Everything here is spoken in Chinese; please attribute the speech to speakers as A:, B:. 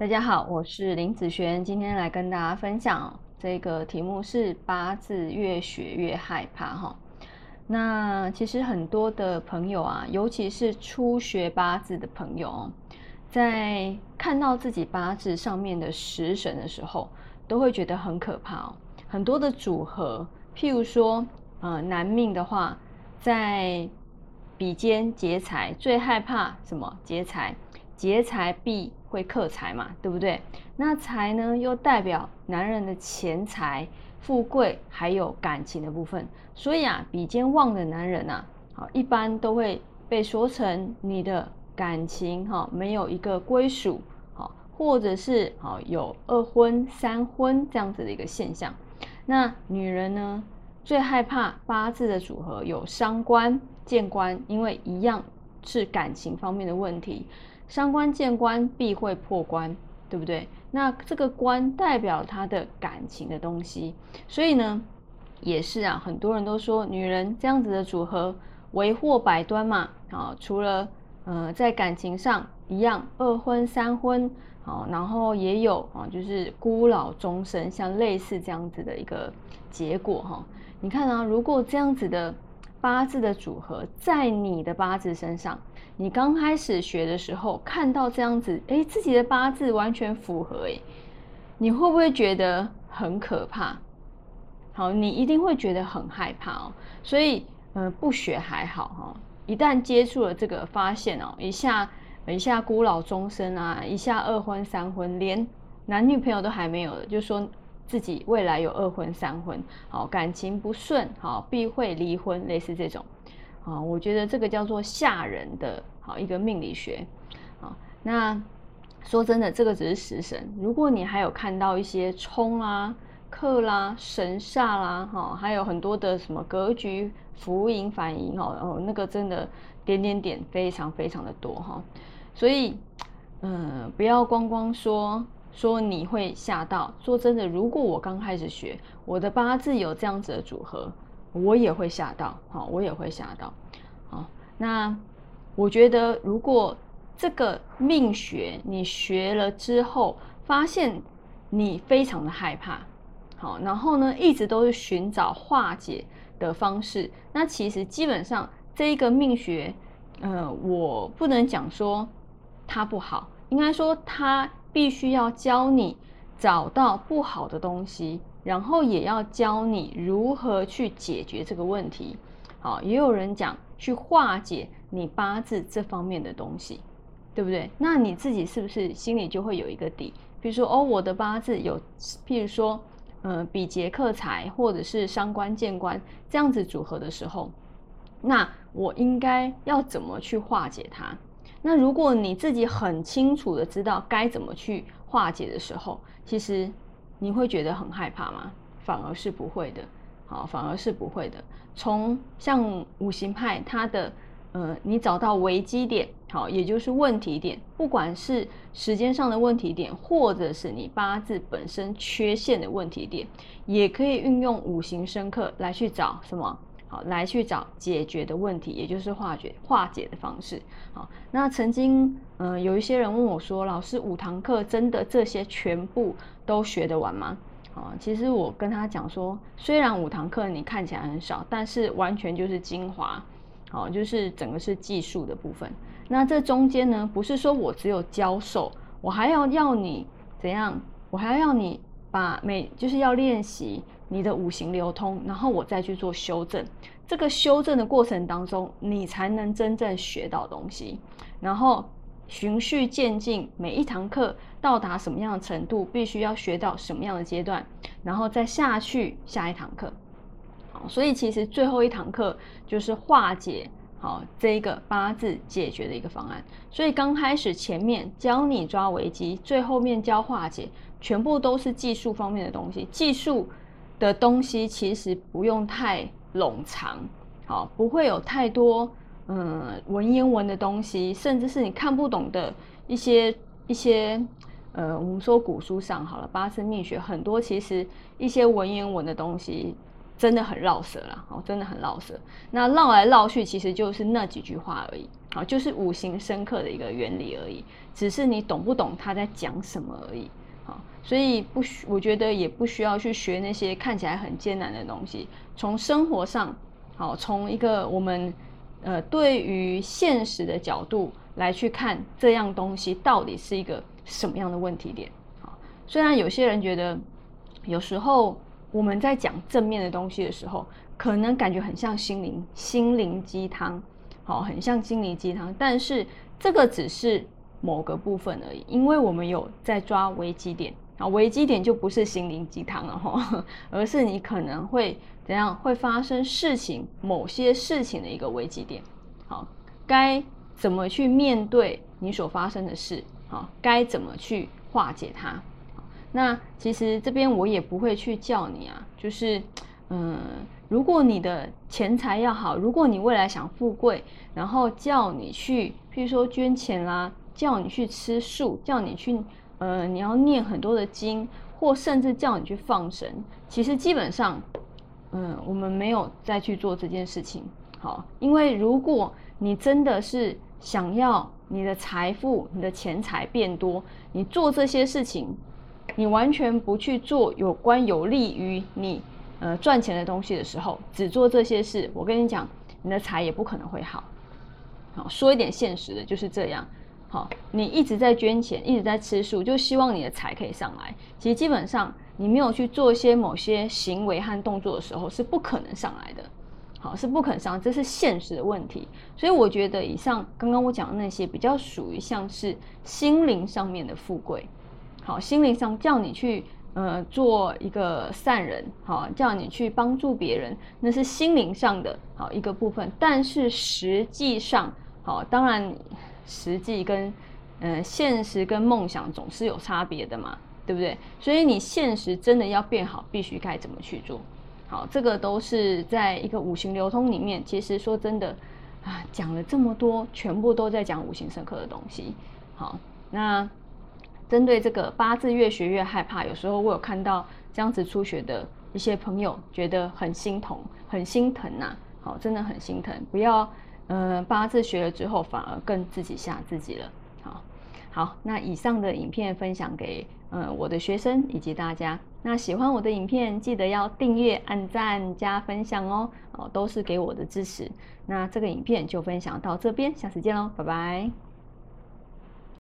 A: 大家好，我是林子璇，今天来跟大家分享这个题目是八字越学越害怕哈。那其实很多的朋友啊，尤其是初学八字的朋友，在看到自己八字上面的食神的时候，都会觉得很可怕哦。很多的组合，譬如说，呃，男命的话，在比肩劫财，最害怕什么？劫财。劫财必会克财嘛，对不对？那财呢，又代表男人的钱财、富贵，还有感情的部分。所以啊，比肩旺的男人啊，好，一般都会被说成你的感情哈，没有一个归属，好，或者是好有二婚、三婚这样子的一个现象。那女人呢，最害怕八字的组合有伤官、见官，因为一样是感情方面的问题。伤官见官必会破关，对不对？那这个官代表他的感情的东西，所以呢，也是啊，很多人都说女人这样子的组合为祸百端嘛。啊，除了呃在感情上一样二婚三婚，好，然后也有啊，就是孤老终身，像类似这样子的一个结果哈。你看啊，如果这样子的八字的组合在你的八字身上。你刚开始学的时候，看到这样子，哎，自己的八字完全符合，哎，你会不会觉得很可怕？好，你一定会觉得很害怕哦。所以，呃，不学还好哈，一旦接触了这个，发现哦，一下一下孤老终生啊，一下二婚三婚，连男女朋友都还没有的，就说自己未来有二婚三婚，好，感情不顺，好，必会离婚，类似这种。啊，我觉得这个叫做吓人的，好一个命理学，啊，那说真的，这个只是食神。如果你还有看到一些冲啊、克啦、神煞啦，哈，还有很多的什么格局、浮盈、反盈，哦哦，那个真的点点点非常非常的多哈。所以，嗯，不要光光说说你会吓到。说真的，如果我刚开始学，我的八字有这样子的组合。我也会吓到，好，我也会吓到，好。那我觉得，如果这个命学你学了之后，发现你非常的害怕，好，然后呢，一直都是寻找化解的方式，那其实基本上这一个命学，呃，我不能讲说它不好，应该说它必须要教你找到不好的东西。然后也要教你如何去解决这个问题，好，也有人讲去化解你八字这方面的东西，对不对？那你自己是不是心里就会有一个底？比如说，哦，我的八字有，譬如说，呃，比劫克财，或者是伤官见官这样子组合的时候，那我应该要怎么去化解它？那如果你自己很清楚的知道该怎么去化解的时候，其实。你会觉得很害怕吗？反而是不会的，好，反而是不会的。从像五行派，它的呃，你找到危机点，好，也就是问题点，不管是时间上的问题点，或者是你八字本身缺陷的问题点，也可以运用五行深刻来去找什么？好，来去找解决的问题，也就是化解化解的方式。好，那曾经，嗯，有一些人问我说：“老师，五堂课真的这些全部都学得完吗？”啊，其实我跟他讲说，虽然五堂课你看起来很少，但是完全就是精华。好，就是整个是技术的部分。那这中间呢，不是说我只有教授，我还要要你怎样？我还要要你把每就是要练习。你的五行流通，然后我再去做修正。这个修正的过程当中，你才能真正学到东西。然后循序渐进，每一堂课到达什么样的程度，必须要学到什么样的阶段，然后再下去下一堂课。好，所以其实最后一堂课就是化解好这一个八字解决的一个方案。所以刚开始前面教你抓危机，最后面教化解，全部都是技术方面的东西。技术。的东西其实不用太冗长，好，不会有太多嗯文言文的东西，甚至是你看不懂的一些一些呃，我们说古书上好了，八字命学很多，其实一些文言文的东西真的很绕舌了，哦，真的很绕舌。那绕来绕去，其实就是那几句话而已，好，就是五行深刻的一个原理而已，只是你懂不懂他在讲什么而已。所以不需，我觉得也不需要去学那些看起来很艰难的东西。从生活上，好，从一个我们呃对于现实的角度来去看这样东西到底是一个什么样的问题点。好，虽然有些人觉得有时候我们在讲正面的东西的时候，可能感觉很像心灵心灵鸡汤。好，很像心灵鸡汤，但是这个只是某个部分而已，因为我们有在抓危机点啊，危机点就不是心灵鸡汤了哈，而是你可能会怎样会发生事情，某些事情的一个危机点。好，该怎么去面对你所发生的事？好，该怎么去化解它？那其实这边我也不会去叫你啊，就是嗯。如果你的钱财要好，如果你未来想富贵，然后叫你去，譬如说捐钱啦，叫你去吃素，叫你去，呃，你要念很多的经，或甚至叫你去放生，其实基本上，嗯，我们没有再去做这件事情。好，因为如果你真的是想要你的财富、你的钱财变多，你做这些事情，你完全不去做有关有利于你。呃，赚钱的东西的时候，只做这些事，我跟你讲，你的财也不可能会好。好，说一点现实的，就是这样。好，你一直在捐钱，一直在吃素，就希望你的财可以上来。其实基本上，你没有去做一些某些行为和动作的时候，是不可能上来的。好，是不可能上，这是现实的问题。所以我觉得，以上刚刚我讲的那些，比较属于像是心灵上面的富贵。好，心灵上叫你去。呃，做一个善人，好，叫你去帮助别人，那是心灵上的好一个部分。但是实际上，好，当然实际跟呃现实跟梦想总是有差别的嘛，对不对？所以你现实真的要变好，必须该怎么去做？好，这个都是在一个五行流通里面。其实说真的啊，讲了这么多，全部都在讲五行深刻的东西。好，那。针对这个八字越学越害怕，有时候我有看到这样子初学的一些朋友，觉得很心疼，很心疼呐。好，真的很心疼，不要，呃，八字学了之后反而更自己吓自己了。好，好，那以上的影片分享给呃我的学生以及大家。那喜欢我的影片，记得要订阅、按赞、加分享哦。哦，都是给我的支持。那这个影片就分享到这边，下次见喽，拜拜。